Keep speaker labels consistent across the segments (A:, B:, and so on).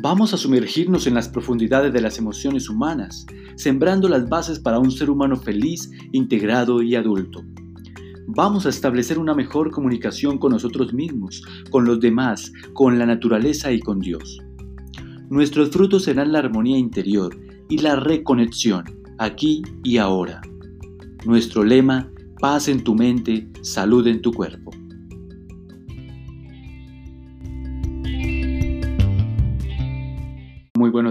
A: Vamos a sumergirnos en las profundidades de las emociones humanas, sembrando las bases para un ser humano feliz, integrado y adulto. Vamos a establecer una mejor comunicación con nosotros mismos, con los demás, con la naturaleza y con Dios. Nuestros frutos serán la armonía interior y la reconexión, aquí y ahora. Nuestro lema, paz en tu mente, salud en tu cuerpo.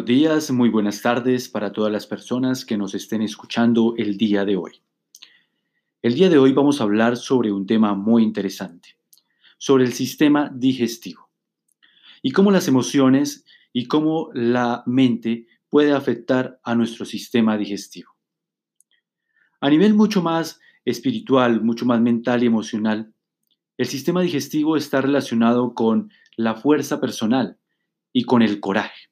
A: Días, muy buenas tardes para todas las personas que nos estén escuchando el día de hoy. El día de hoy vamos a hablar sobre un tema muy interesante, sobre el sistema digestivo y cómo las emociones y cómo la mente puede afectar a nuestro sistema digestivo. A nivel mucho más espiritual, mucho más mental y emocional, el sistema digestivo está relacionado con la fuerza personal y con el coraje.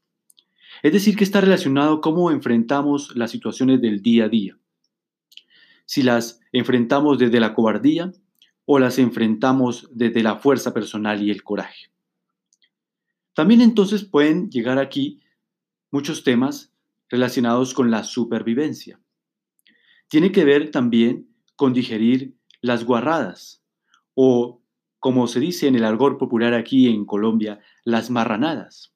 A: Es decir, que está relacionado cómo enfrentamos las situaciones del día a día. Si las enfrentamos desde la cobardía o las enfrentamos desde la fuerza personal y el coraje. También entonces pueden llegar aquí muchos temas relacionados con la supervivencia. Tiene que ver también con digerir las guarradas o, como se dice en el argor popular aquí en Colombia, las marranadas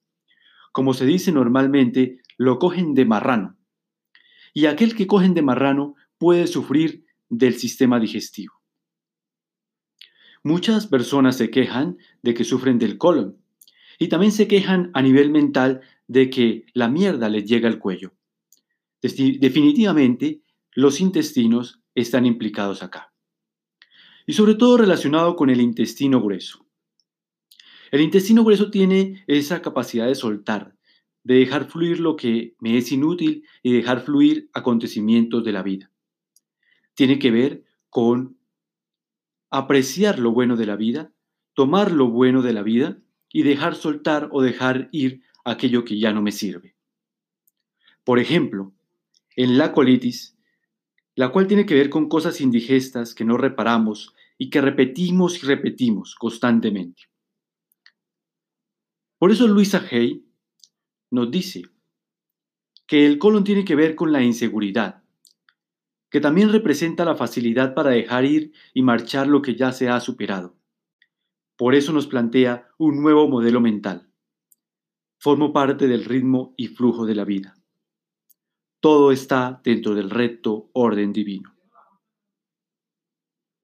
A: como se dice normalmente, lo cogen de marrano. Y aquel que cogen de marrano puede sufrir del sistema digestivo. Muchas personas se quejan de que sufren del colon y también se quejan a nivel mental de que la mierda les llega al cuello. Definitivamente, los intestinos están implicados acá. Y sobre todo relacionado con el intestino grueso. El intestino grueso tiene esa capacidad de soltar, de dejar fluir lo que me es inútil y dejar fluir acontecimientos de la vida. Tiene que ver con apreciar lo bueno de la vida, tomar lo bueno de la vida y dejar soltar o dejar ir aquello que ya no me sirve. Por ejemplo, en la colitis, la cual tiene que ver con cosas indigestas que no reparamos y que repetimos y repetimos constantemente. Por eso Luisa Hay nos dice que el colon tiene que ver con la inseguridad, que también representa la facilidad para dejar ir y marchar lo que ya se ha superado. Por eso nos plantea un nuevo modelo mental. Formo parte del ritmo y flujo de la vida. Todo está dentro del recto orden divino.